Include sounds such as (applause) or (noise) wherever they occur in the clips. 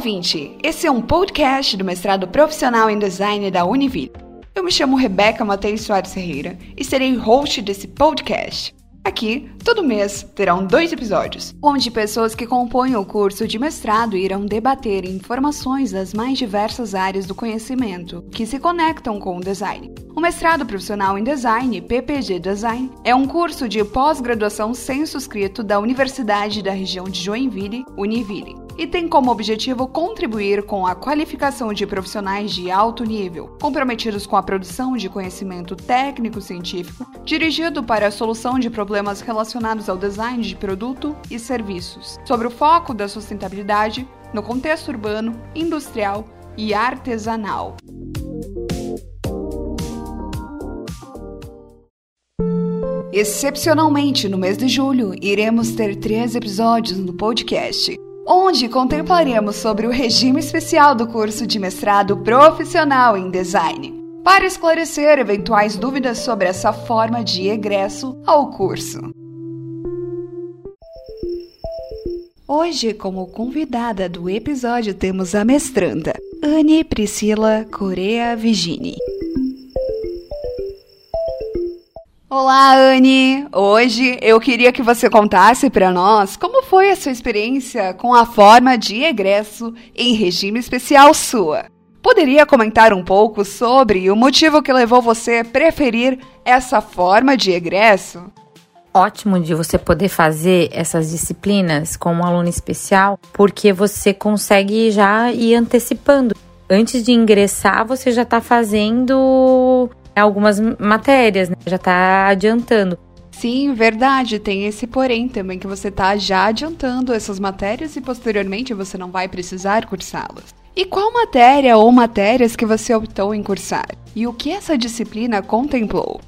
ouvinte! Esse é um podcast do mestrado profissional em design da Univille. Eu me chamo Rebeca Matheus Soares Ferreira e serei host desse podcast. Aqui, todo mês, terão dois episódios, onde pessoas que compõem o curso de mestrado irão debater informações das mais diversas áreas do conhecimento que se conectam com o design. O mestrado profissional em design, PPG Design, é um curso de pós-graduação censo-escrito da Universidade da região de Joinville, Univille, e tem como objetivo contribuir com a qualificação de profissionais de alto nível, comprometidos com a produção de conhecimento técnico-científico, dirigido para a solução de problemas relacionados ao design de produto e serviços, sobre o foco da sustentabilidade no contexto urbano, industrial e artesanal. Excepcionalmente, no mês de julho, iremos ter três episódios no podcast, onde contemplaremos sobre o regime especial do curso de mestrado profissional em design, para esclarecer eventuais dúvidas sobre essa forma de egresso ao curso. Hoje, como convidada do episódio, temos a mestranda Anne Priscila Corea Vigini. Olá, Anne! Hoje eu queria que você contasse para nós como foi a sua experiência com a forma de egresso em regime especial sua. Poderia comentar um pouco sobre o motivo que levou você a preferir essa forma de egresso? Ótimo de você poder fazer essas disciplinas com um aluno especial, porque você consegue já ir antecipando. Antes de ingressar, você já está fazendo algumas matérias, né? já está adiantando. Sim, verdade. Tem esse porém também que você está já adiantando essas matérias e posteriormente você não vai precisar cursá-las. E qual matéria ou matérias que você optou em cursar? E o que essa disciplina contemplou?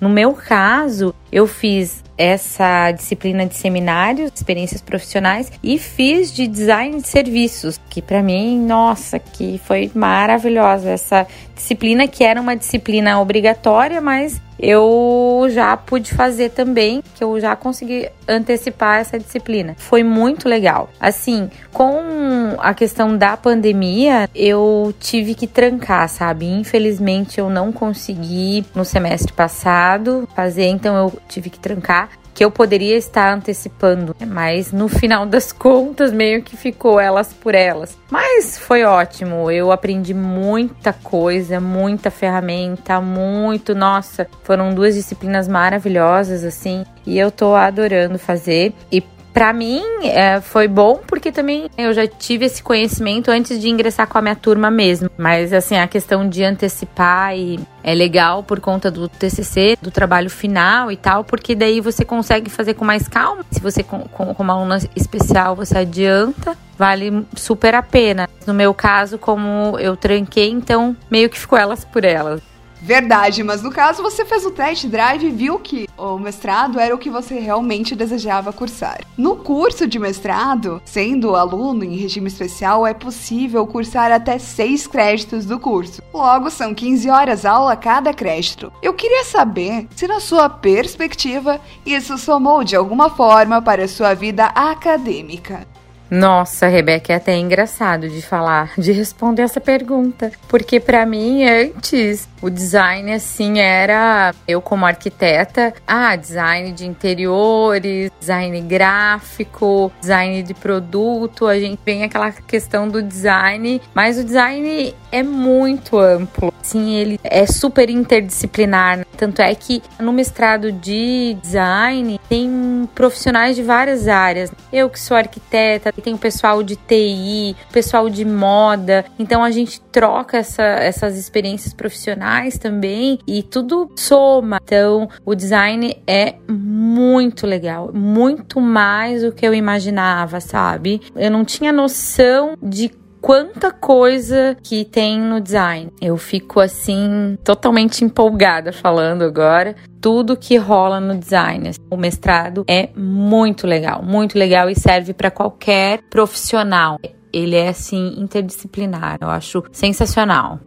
No meu caso, eu fiz essa disciplina de seminários, experiências profissionais e fiz de design de serviços, que para mim, nossa, que foi maravilhosa essa disciplina que era uma disciplina obrigatória, mas eu já pude fazer também, que eu já consegui antecipar essa disciplina. Foi muito legal. Assim, com a questão da pandemia, eu tive que trancar, sabe? Infelizmente eu não consegui no semestre passado fazer, então eu tive que trancar que eu poderia estar antecipando, mas no final das (laughs) contas meio que ficou elas por elas. Mas foi ótimo, eu aprendi muita coisa, muita ferramenta, muito, nossa, foram duas disciplinas maravilhosas assim, e eu tô adorando fazer. E para mim é, foi bom porque também eu já tive esse conhecimento antes de ingressar com a minha turma mesmo. Mas assim, a questão de antecipar e é legal por conta do TCC, do trabalho final e tal, porque daí você consegue fazer com mais calma. Se você, com, com, uma aluna especial, você adianta, vale super a pena. No meu caso, como eu tranquei, então meio que ficou elas por elas. Verdade, mas no caso você fez o test drive e viu que o mestrado era o que você realmente desejava cursar. No curso de mestrado, sendo aluno em regime especial, é possível cursar até 6 créditos do curso. Logo, são 15 horas aula cada crédito. Eu queria saber se, na sua perspectiva, isso somou de alguma forma para a sua vida acadêmica. Nossa, Rebeca, é até engraçado de falar, de responder essa pergunta, porque para mim antes o design, assim, era eu como arquiteta, ah, design de interiores, design gráfico, design de produto, a gente vem aquela questão do design, mas o design é muito amplo. Sim, ele é super interdisciplinar. Tanto é que no mestrado de design tem profissionais de várias áreas. Eu que sou arquiteta, tem o pessoal de TI, pessoal de moda. Então a gente troca essa, essas experiências profissionais também e tudo soma. Então, o design é muito legal, muito mais do que eu imaginava, sabe? Eu não tinha noção de quanta coisa que tem no design. Eu fico assim totalmente empolgada falando agora tudo que rola no design. O mestrado é muito legal, muito legal e serve para qualquer profissional. Ele é assim interdisciplinar, eu acho sensacional.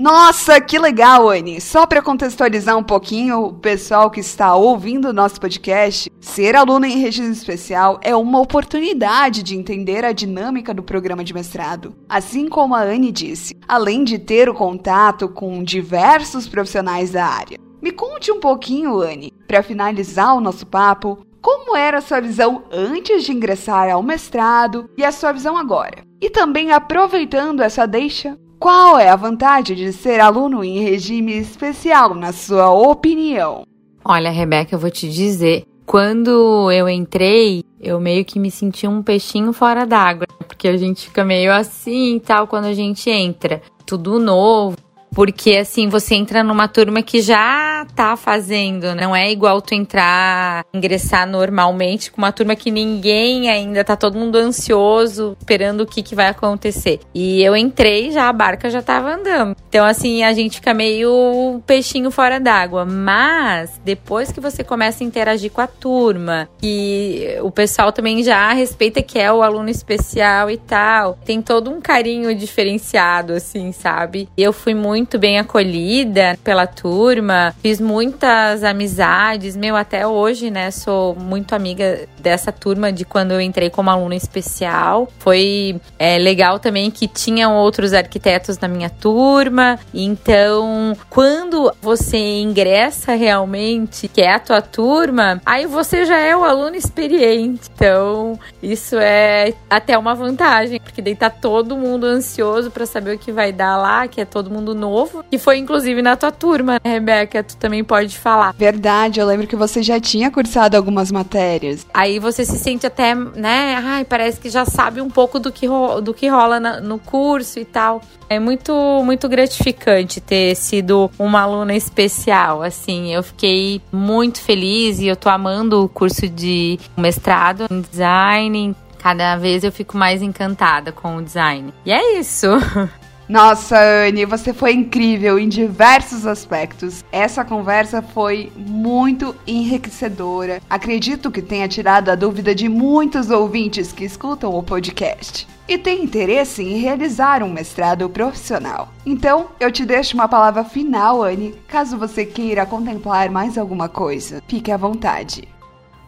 Nossa, que legal, Anne! Só para contextualizar um pouquinho o pessoal que está ouvindo o nosso podcast, ser aluno em regime especial é uma oportunidade de entender a dinâmica do programa de mestrado. Assim como a Anne disse, além de ter o contato com diversos profissionais da área. Me conte um pouquinho, Anne, para finalizar o nosso papo, como era a sua visão antes de ingressar ao mestrado e a sua visão agora? E também aproveitando essa deixa, qual é a vantagem de ser aluno em regime especial, na sua opinião? Olha, Rebeca, eu vou te dizer. Quando eu entrei, eu meio que me senti um peixinho fora d'água, porque a gente fica meio assim e tal quando a gente entra. Tudo novo, porque assim, você entra numa turma que já tá fazendo, não é igual tu entrar, ingressar normalmente com uma turma que ninguém ainda tá todo mundo ansioso, esperando o que que vai acontecer. E eu entrei, já a barca já tava andando. Então assim, a gente fica meio peixinho fora d'água, mas depois que você começa a interagir com a turma, que o pessoal também já respeita que é o aluno especial e tal, tem todo um carinho diferenciado assim, sabe? E eu fui muito muito bem acolhida pela turma, fiz muitas amizades, meu, até hoje, né, sou muito amiga dessa turma de quando eu entrei como aluna especial. Foi é, legal também que tinham outros arquitetos na minha turma, então quando você ingressa realmente, que é a tua turma, aí você já é o aluno experiente. Então, isso é até uma vantagem, porque daí tá todo mundo ansioso para saber o que vai dar lá, que é todo mundo novo novo, que foi inclusive na tua turma, né, Rebeca? Tu também pode falar. Verdade, eu lembro que você já tinha cursado algumas matérias. Aí você se sente até, né? Ai, parece que já sabe um pouco do que, do que rola na, no curso e tal. É muito, muito gratificante ter sido uma aluna especial. Assim, eu fiquei muito feliz e eu tô amando o curso de mestrado em design. Cada vez eu fico mais encantada com o design. E é isso. (laughs) Nossa, Anne, você foi incrível em diversos aspectos. Essa conversa foi muito enriquecedora. Acredito que tenha tirado a dúvida de muitos ouvintes que escutam o podcast e tem interesse em realizar um mestrado profissional. Então, eu te deixo uma palavra final, Anne, caso você queira contemplar mais alguma coisa. Fique à vontade.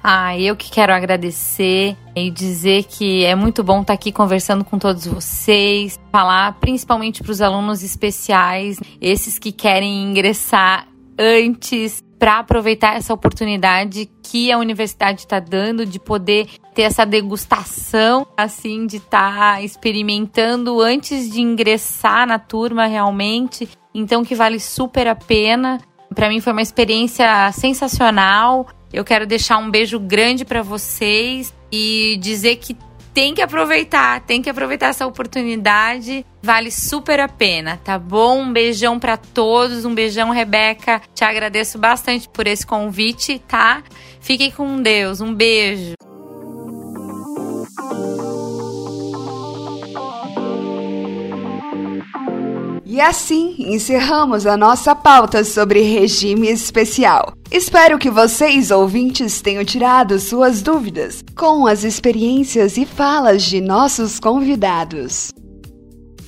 Ah, eu que quero agradecer e dizer que é muito bom estar aqui conversando com todos vocês, falar principalmente para os alunos especiais, esses que querem ingressar antes para aproveitar essa oportunidade que a universidade está dando de poder ter essa degustação, assim, de estar tá experimentando antes de ingressar na turma realmente. Então, que vale super a pena. Para mim foi uma experiência sensacional. Eu quero deixar um beijo grande para vocês e dizer que tem que aproveitar, tem que aproveitar essa oportunidade. Vale super a pena, tá bom? Um beijão para todos, um beijão, Rebeca. Te agradeço bastante por esse convite, tá? Fiquem com Deus, um beijo. E assim encerramos a nossa pauta sobre regime especial. Espero que vocês, ouvintes, tenham tirado suas dúvidas com as experiências e falas de nossos convidados.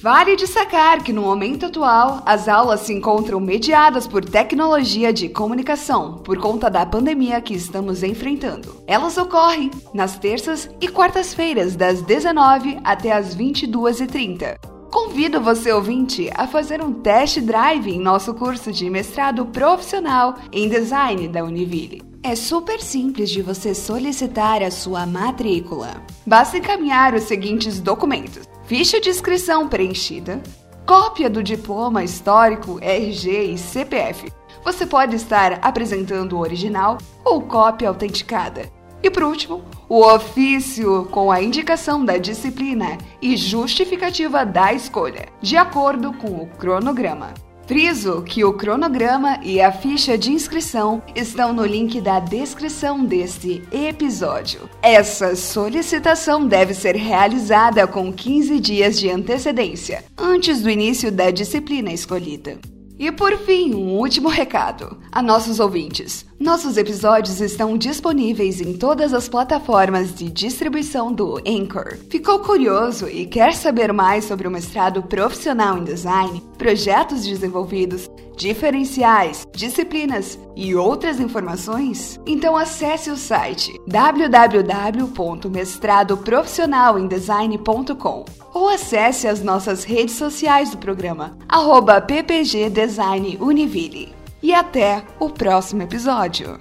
Vale destacar que no momento atual, as aulas se encontram mediadas por tecnologia de comunicação, por conta da pandemia que estamos enfrentando. Elas ocorrem nas terças e quartas-feiras, das 19 até as 22h30. Convido você, ouvinte, a fazer um test drive em nosso curso de mestrado profissional em design da Univille. É super simples de você solicitar a sua matrícula. Basta encaminhar os seguintes documentos: ficha de inscrição preenchida, cópia do diploma histórico, RG e CPF. Você pode estar apresentando o original ou cópia autenticada e por último, o ofício com a indicação da disciplina e justificativa da escolha, de acordo com o cronograma. Friso que o cronograma e a ficha de inscrição estão no link da descrição deste episódio. Essa solicitação deve ser realizada com 15 dias de antecedência, antes do início da disciplina escolhida. E por fim, um último recado a nossos ouvintes. Nossos episódios estão disponíveis em todas as plataformas de distribuição do Anchor. Ficou curioso e quer saber mais sobre o mestrado profissional em design, projetos desenvolvidos, diferenciais, disciplinas e outras informações? Então acesse o site www.mestradoprofissionalemdesign.com ou acesse as nossas redes sociais do programa, arroba ppgdesignuniville. E até o próximo episódio!